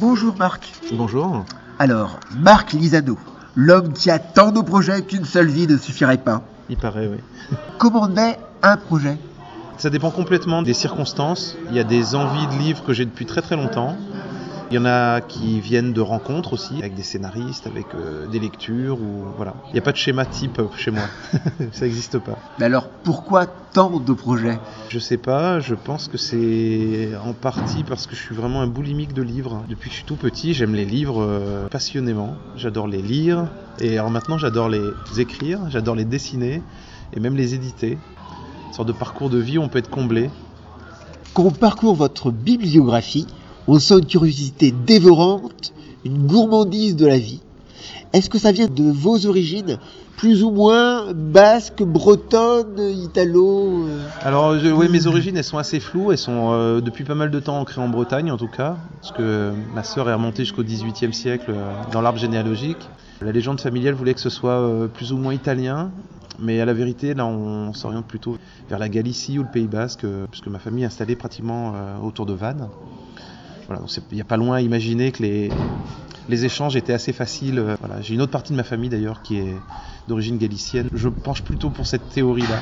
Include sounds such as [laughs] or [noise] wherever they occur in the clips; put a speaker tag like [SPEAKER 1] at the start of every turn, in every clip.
[SPEAKER 1] Bonjour Marc.
[SPEAKER 2] Bonjour.
[SPEAKER 1] Alors, Marc Lisado, l'homme qui a tant de projets qu'une seule vie ne suffirait pas.
[SPEAKER 2] Il paraît, oui.
[SPEAKER 1] Comment naît un projet?
[SPEAKER 2] Ça dépend complètement des circonstances. Il y a des envies de livres que j'ai depuis très très longtemps. Il y en a qui viennent de rencontres aussi, avec des scénaristes, avec euh, des lectures, ou voilà. Il n'y a pas de schéma type euh, chez moi. [laughs] ça n'existe pas.
[SPEAKER 1] Mais alors, pourquoi tant de projets?
[SPEAKER 2] Je sais pas, je pense que c'est en partie parce que je suis vraiment un boulimique de livres. Depuis que je suis tout petit, j'aime les livres euh, passionnément. J'adore les lire, et alors maintenant j'adore les écrire, j'adore les dessiner, et même les éditer. Une sorte de parcours de vie où on peut être comblé.
[SPEAKER 1] Quand on parcourt votre bibliographie, on sent une curiosité dévorante, une gourmandise de la vie. Est-ce que ça vient de vos origines, plus ou moins basques, bretonnes, italo euh
[SPEAKER 2] Alors, je- oui, mes origines, elles sont assez floues. Elles sont euh, depuis pas mal de temps ancrées en Bretagne, en tout cas, parce que ma sœur est remontée jusqu'au XVIIIe siècle euh, dans l'arbre généalogique. La légende familiale voulait que ce soit plus ou moins italien, mais à la vérité, là, on s'oriente plutôt vers la Galicie ou le Pays Basque, puisque ma famille est installée pratiquement autour de Vannes. Voilà, il n'y a pas loin à imaginer que les, les échanges étaient assez faciles. euh, Voilà. J'ai une autre partie de ma famille d'ailleurs qui est d'origine galicienne. Je penche plutôt pour cette théorie-là.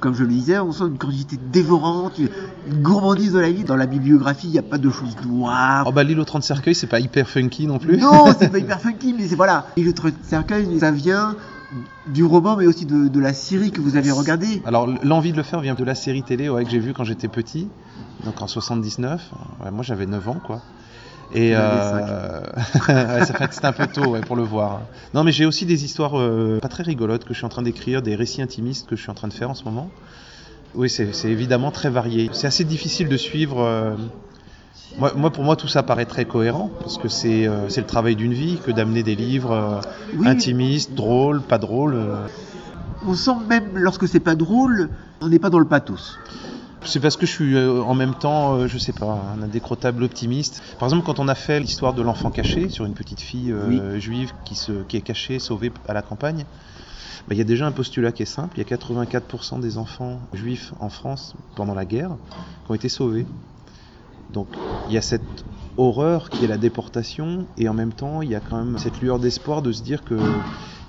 [SPEAKER 1] Comme je le disais, on sent une curiosité dévorante, une gourmandise de la vie. Dans la bibliographie, il n'y a pas de choses noires.
[SPEAKER 2] Oh bah l'île aux 30 cercueils, c'est pas hyper funky non plus.
[SPEAKER 1] Non, [laughs] c'est pas hyper funky, mais c'est voilà. Et le truc cercueil, ça vient du roman, mais aussi de, de la série que vous avez regardée.
[SPEAKER 2] Alors l'envie de le faire vient de la série télé ouais, que j'ai vue quand j'étais petit, donc en 79. Ouais, moi j'avais 9 ans quoi. Et euh... [laughs] ouais, ça fait c'était un peu tôt ouais, pour le voir. Non mais j'ai aussi des histoires euh, pas très rigolotes que je suis en train d'écrire, des récits intimistes que je suis en train de faire en ce moment. Oui, c'est évidemment très varié. C'est assez difficile de suivre. euh, Moi, moi, pour moi, tout ça paraît très cohérent parce que c'est euh, le travail d'une vie que d'amener des livres
[SPEAKER 1] Oui.
[SPEAKER 2] intimistes, drôles, pas drôles.
[SPEAKER 1] On sent même lorsque c'est pas drôle, on n'est pas dans le pathos.
[SPEAKER 2] C'est parce que je suis euh, en même temps, euh, je sais pas, un indécrottable optimiste. Par exemple, quand on a fait l'histoire de l'enfant caché sur une petite fille euh, juive qui, se, qui est cachée, sauvée à la campagne, bah, il y a déjà un postulat qui est simple. Il y a 84% des enfants juifs en France pendant la guerre qui ont été sauvés. Donc il y a cette horreur qui est la déportation et en même temps il y a quand même cette lueur d'espoir de se dire que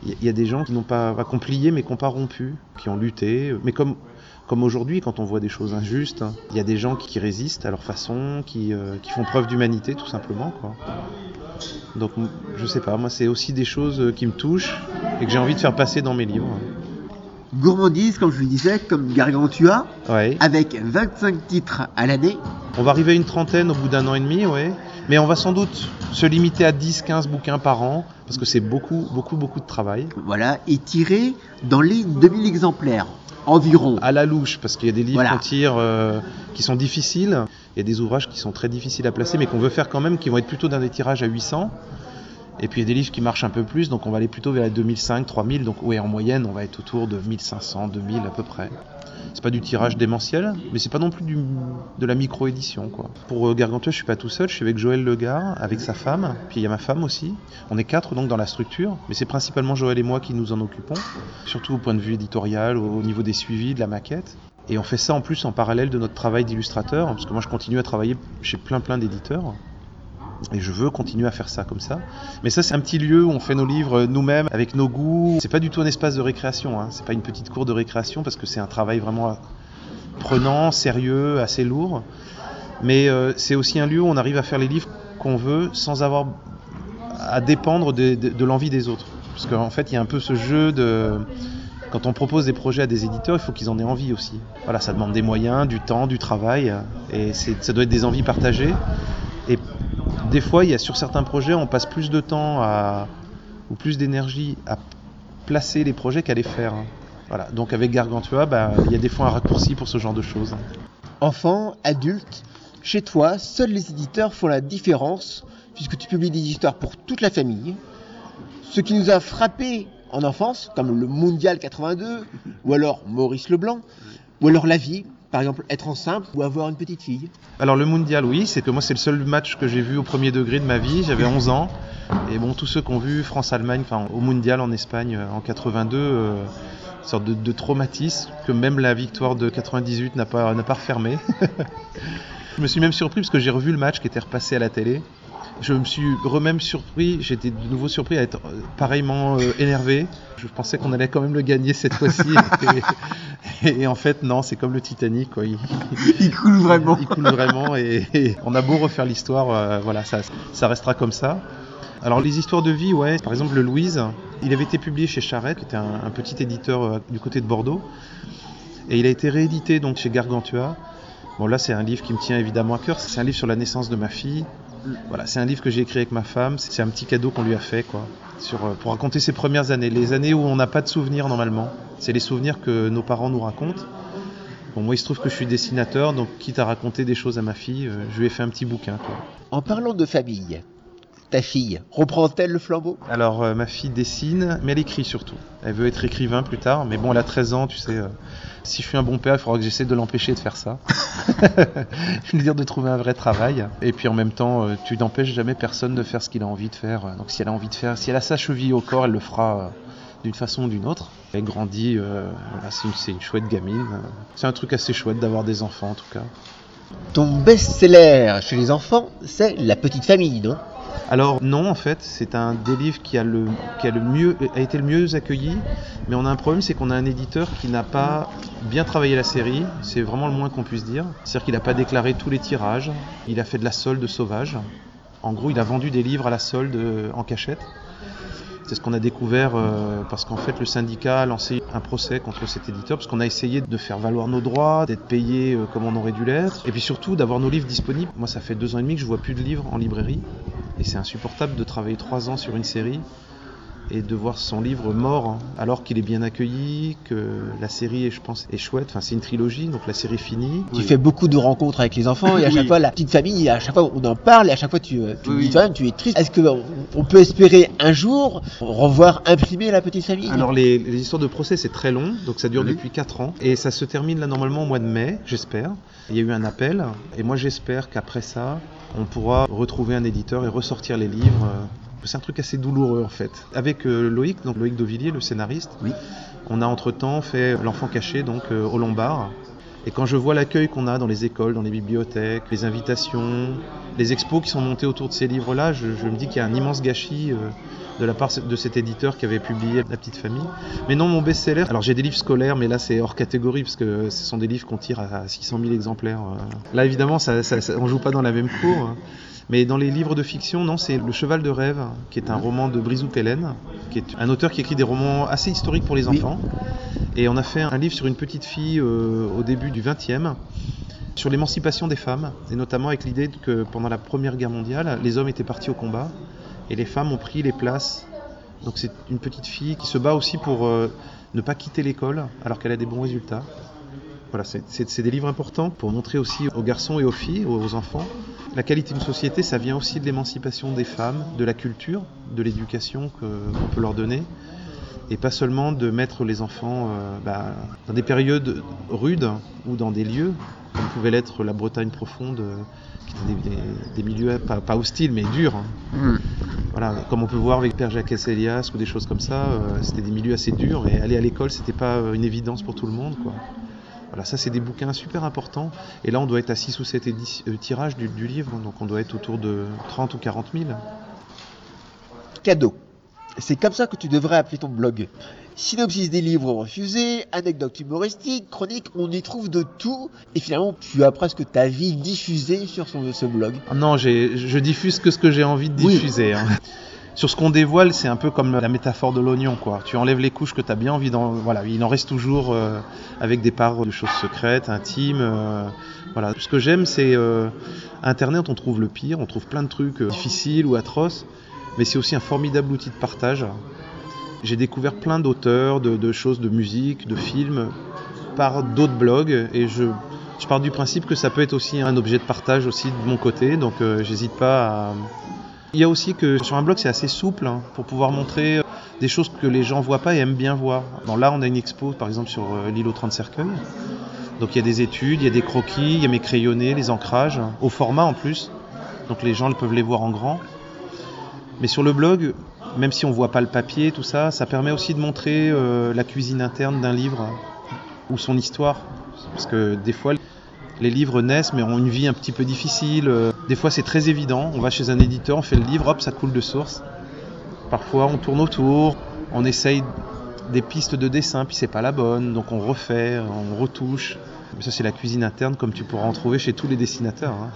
[SPEAKER 2] il y a- il y a des gens qui n'ont pas accompli mais qui n'ont pas rompu, qui ont lutté. Mais comme comme aujourd'hui, quand on voit des choses injustes, hein, il y a des gens qui résistent à leur façon, qui, euh, qui font preuve d'humanité, tout simplement. Quoi. Donc, je sais pas, moi, c'est aussi des choses euh, qui me touchent et que j'ai envie de faire passer dans mes livres.
[SPEAKER 1] Gourmandise, comme je le disais, comme Gargantua,
[SPEAKER 2] Ouais.
[SPEAKER 1] avec 25 titres à l'année.
[SPEAKER 2] On va arriver à une trentaine au bout d'un an et demi, ouais. Mais on va sans doute se limiter à 10-15 bouquins par an, parce que c'est beaucoup, beaucoup, beaucoup de travail.
[SPEAKER 1] Voilà, et tiré dans les 2000 exemplaires environ.
[SPEAKER 2] À la louche, parce qu'il y a des livres
[SPEAKER 1] Voilà.
[SPEAKER 2] qu'on tire euh, qui sont difficiles, il y a des ouvrages qui sont très difficiles à placer, mais qu'on veut faire quand même, qui vont être plutôt dans des tirages à 800. Et puis il y a des livres qui marchent un peu plus, donc on va aller plutôt vers les 2005, 3000. Donc ouais, en moyenne, on va être autour de 1500, 2000 à peu près. C'est pas du tirage démentiel, mais c'est pas non plus de la micro-édition. quoi. Pour euh, Gargantua, je suis pas tout seul, je suis avec Joël Legard, avec sa femme, puis il y a ma femme aussi. On est quatre donc dans la structure, mais c'est principalement Joël et moi qui nous en occupons, surtout au point de vue éditorial, au niveau des suivis, de la maquette. Et on fait ça en plus en parallèle de notre travail d'illustrateur, parce que moi je continue à travailler chez plein plein d'éditeurs. Et je veux continuer à faire ça comme ça. Mais ça, c'est un petit lieu où on fait nos livres nous-mêmes, avec nos goûts. C'est pas du tout un espace de récréation. Hein. C'est pas une petite cour de récréation parce que c'est un travail vraiment prenant, sérieux, assez lourd. Mais euh, c'est aussi un lieu où on arrive à faire les livres qu'on veut sans avoir à dépendre de, de- l'envie des autres. Parce qu'en fait, il y a un peu ce jeu de. Quand on propose des projets à des éditeurs, il faut qu'ils en aient envie aussi. Voilà, ça demande des moyens, du temps, du travail. Et ça doit être des envies partagées. Des fois, il y a sur certains projets, on passe plus de temps ou plus d'énergie à placer les projets qu'à les faire. hein. Voilà. Donc avec Gargantua, bah, il y a des fois un raccourci pour ce genre de choses.
[SPEAKER 1] Enfant, adulte, chez toi, seuls les éditeurs font la différence, puisque tu publies des histoires pour toute la famille. Ce qui nous a frappé en enfance, comme le Mondial 82, ou alors Maurice Leblanc, ou alors la vie, par exemple être enceinte ou avoir une petite fille.
[SPEAKER 2] Alors le mondial, oui, c'est que moi c'est le seul match que j'ai vu au premier degré de ma vie. J'avais 11 ans. Et bon, tous ceux qui ont vu France-Allemagne, enfin au mondial en Espagne euh, en 82, euh, une sorte de, traumatisme que même la victoire de 98 n'a pas, pas refermé. [laughs] Je me suis même surpris parce que j'ai revu le match qui était repassé à la télé. Je me suis remême surpris, j'étais de nouveau surpris à être euh, pareillement euh, énervé. Je pensais qu'on allait quand même le gagner cette fois-ci. [laughs] et, et en fait, non, c'est comme le Titanic. Quoi. Il,
[SPEAKER 1] Il coule vraiment.
[SPEAKER 2] il coule vraiment et, et on a beau refaire l'histoire, euh, voilà, ça, ça restera comme ça. Alors les histoires de vie, ouais, par exemple le Louise, il avait été publié chez Charette, qui était un, un petit éditeur euh, du côté de Bordeaux, et il a été réédité donc chez Gargantua. Bon là c'est un livre qui me tient évidemment à cœur, c'est un livre sur la naissance de ma fille. Voilà, c'est un livre que j'ai écrit avec ma femme, c'est un petit cadeau qu'on lui a fait quoi, euh, pour raconter ses premières années, les années où on n'a pas de souvenirs normalement. C'est les souvenirs que nos parents nous racontent. Bon, moi il se trouve que je suis dessinateur, donc quitte à raconter des choses à ma fille, euh, je lui ai fait un petit bouquin quoi.
[SPEAKER 1] En parlant de famille, ta fille reprend-elle le flambeau?
[SPEAKER 2] Alors, euh, ma fille dessine, mais elle écrit surtout. Elle veut être écrivain plus tard, mais bon, elle a 13 ans, tu sais. euh, si je suis un bon père, il faudra que j'essaie de l'empêcher de faire ça. [laughs] je veux dire de trouver un vrai travail. Et puis en même temps, euh, tu n'empêches jamais personne de faire ce qu'il a envie de faire. Donc si elle a envie de faire, si elle a sa cheville au corps, elle le fera d'une façon ou d'une autre. Elle grandit, voilà, c'est une, une chouette gamine. C'est un truc assez chouette d'avoir des enfants en tout cas.
[SPEAKER 1] Ton best-seller chez les enfants, c'est La Petite Famille, non?
[SPEAKER 2] Alors non, en fait, c'est un des livres qui a le qui a le mieux a été le mieux accueilli, mais on a un problème, c'est qu'on a un éditeur qui n'a pas bien travaillé la série. C'est vraiment le moins qu'on puisse dire. C'est-à-dire qu'il n'a pas déclaré tous les tirages. Il a fait de la solde sauvage. En gros, il a vendu des livres à la solde euh, en cachette. C'est ce qu'on a découvert euh, parce qu'en fait le syndicat a lancé un procès contre cet éditeur parce qu'on a essayé de faire valoir nos droits, d'être payé euh, comme on aurait dû l'être, et puis surtout d'avoir nos livres disponibles. Moi ça fait deux ans et demi que je vois plus de livres en librairie et c'est insupportable de travailler trois ans sur une série et de voir son livre mort hein, alors qu'il est bien accueilli, que la série je pense est chouette. Enfin c'est une trilogie donc la série finie.
[SPEAKER 1] Tu fais beaucoup de rencontres avec les enfants et à chaque
[SPEAKER 2] Oui.
[SPEAKER 1] fois la petite famille, à chaque fois on en parle et à chaque fois tu, euh, tu
[SPEAKER 2] Oui,
[SPEAKER 1] dis
[SPEAKER 2] oui.
[SPEAKER 1] toi-même tu es triste. Est-ce qu'on on peut espérer un jour revoir imprimer la petite famille?
[SPEAKER 2] Alors les, les histoires de procès c'est très long, donc ça dure
[SPEAKER 1] Oui.
[SPEAKER 2] depuis 4 ans et ça se termine là normalement au mois de mai, j'espère. Il y a eu un appel et moi j'espère qu'après ça on pourra retrouver un éditeur et ressortir les livres. C'est un truc assez douloureux en fait. Avec euh, Loïc, donc Loïc Dovillier, le scénariste,
[SPEAKER 1] Oui.
[SPEAKER 2] on a entre-temps fait L'enfant caché donc euh, au Lombard. Et quand je vois l'accueil qu'on a dans les écoles, dans les bibliothèques, les invitations, les expos qui sont montés autour de ces livres-là, je, je me dis qu'il y a un immense gâchis euh, de la part de cet éditeur qui avait publié La Petite Famille. Mais non, mon best-seller, alors j'ai des livres scolaires, mais là c'est hors catégorie parce que ce sont des livres qu'on tire à 600 000 exemplaires. euh. Là évidemment, ça, ça, ça- on joue pas dans la même cour. hein. Mais dans les livres de fiction, non, c'est Le Cheval de rêve, qui est un roman de Brizou Pellen, qui est un auteur qui écrit des romans assez historiques pour les enfants. Et on a fait un livre sur une petite fille euh, au début du 20e, sur l'émancipation des femmes, et notamment avec l'idée que pendant la Première Guerre mondiale, les hommes étaient partis au combat, et les femmes ont pris les places. Donc c'est une petite fille qui se bat aussi pour euh, ne pas quitter l'école alors qu'elle a des bons résultats. Voilà, c'est- des livres importants pour montrer aussi aux garçons et aux filles, aux enfants, la qualité d'une société, ça vient aussi de l'émancipation des femmes, de la culture, de l'éducation qu'on peut leur donner, et pas seulement de mettre les enfants euh, bah, dans des périodes rudes ou dans des lieux, pouvait l'être la Bretagne profonde, euh, qui étaient des, des- des milieux pas, pas hostiles mais durs. hein.
[SPEAKER 1] Hmm.
[SPEAKER 2] Voilà, comme on peut voir avec Père Jacques Elias ou des choses comme ça, euh, c'était des milieux assez durs et aller à l'école c'était pas euh, une évidence pour tout le monde. Quoi. Voilà, ça c'est des bouquins super importants. Et là on doit être à 6 ou 7 édi- euh, tirages du, du livre, donc on doit être autour de 30 ou 40 000.
[SPEAKER 1] Cadeau. C'est comme ça que tu devrais appeler ton blog. Synopsis des livres refusés, anecdotes humoristiques, chroniques, on y trouve de tout. Et finalement, tu as presque ta vie diffusée sur son, ce blog.
[SPEAKER 2] Non, je diffuse que ce que j'ai envie de
[SPEAKER 1] Oui.
[SPEAKER 2] diffuser. hein. [laughs] Sur ce qu'on dévoile, c'est un peu comme la métaphore de l'oignon, quoi. Tu enlèves les couches que tu as bien envie d'en... Voilà, il en reste toujours euh, avec des parts de choses secrètes, intimes. euh, voilà. Ce que j'aime, c'est euh, Internet, on trouve le pire, on trouve plein de trucs difficiles ou atroces, mais c'est aussi un formidable outil de partage. J'ai découvert plein d'auteurs, de, choses, de musique, de films, par d'autres blogs, et je, pars du principe que ça peut être aussi un objet de partage aussi de mon côté, donc euh, j'hésite pas à... Il y a aussi que sur un blog c'est assez souple hein, pour pouvoir montrer euh, des choses que les gens voient pas et aiment bien voir. Bon, là on a une expo par exemple sur euh, l'île aux 30 cercueils, donc il y a des études, il y a des croquis, il y a mes crayonnés, les ancrages, au format en plus, donc les gens peuvent les voir en grand. Mais sur le blog, même si on voit pas le papier, tout ça, ça permet aussi de montrer euh, la cuisine interne d'un livre ou son histoire. Parce que des fois, les livres naissent mais ont une vie un petit peu difficile. Euh, Des fois c'est très évident, on va chez un éditeur, on fait le livre, hop, ça coule de source. Parfois on tourne autour, on essaye des pistes de dessin, puis c'est pas la bonne, donc on refait, on retouche. Ça c'est la cuisine interne comme tu pourras en trouver chez tous les dessinateurs. hein.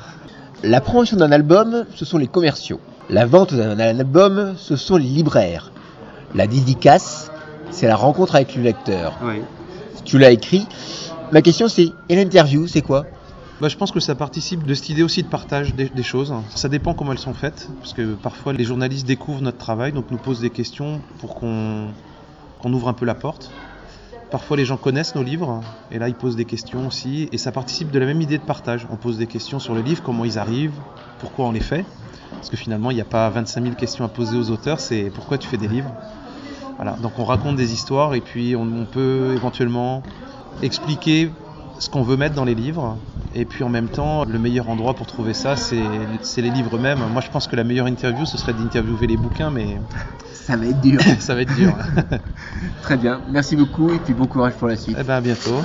[SPEAKER 1] La promotion d'un album, ce sont les commerciaux. La vente d'un album, ce sont les libraires. La dédicace, c'est la rencontre avec le lecteur. Tu l'as écrit. Ma question c'est, et l'interview, c'est quoi?
[SPEAKER 2] Bah, je pense que ça participe de cette idée aussi de partage des, des choses. Ça dépend comment elles sont faites, parce que parfois les journalistes découvrent notre travail, donc nous posent des questions pour qu'on qu'on ouvre un peu la porte. Parfois les gens connaissent nos livres, et là ils posent des questions aussi, et ça participe de la même idée de partage. On pose des questions sur le livre, comment ils arrivent, pourquoi on les fait, parce que finalement il n'y a pas 25 000 questions à poser aux auteurs, c'est pourquoi tu fais des livres. Voilà, donc on raconte des histoires, et puis on peut éventuellement expliquer ce qu'on veut mettre dans les livres. Et puis en même temps, le meilleur endroit pour trouver ça, c'est les livres eux-mêmes. Moi, je pense que la meilleure interview, ce serait d'interviewer les bouquins, mais [laughs]
[SPEAKER 1] Ça va être dur. [laughs]
[SPEAKER 2] ça va être dur. [laughs]
[SPEAKER 1] Très bien. Merci beaucoup et puis bon courage pour la suite.
[SPEAKER 2] eh ben, à bientôt.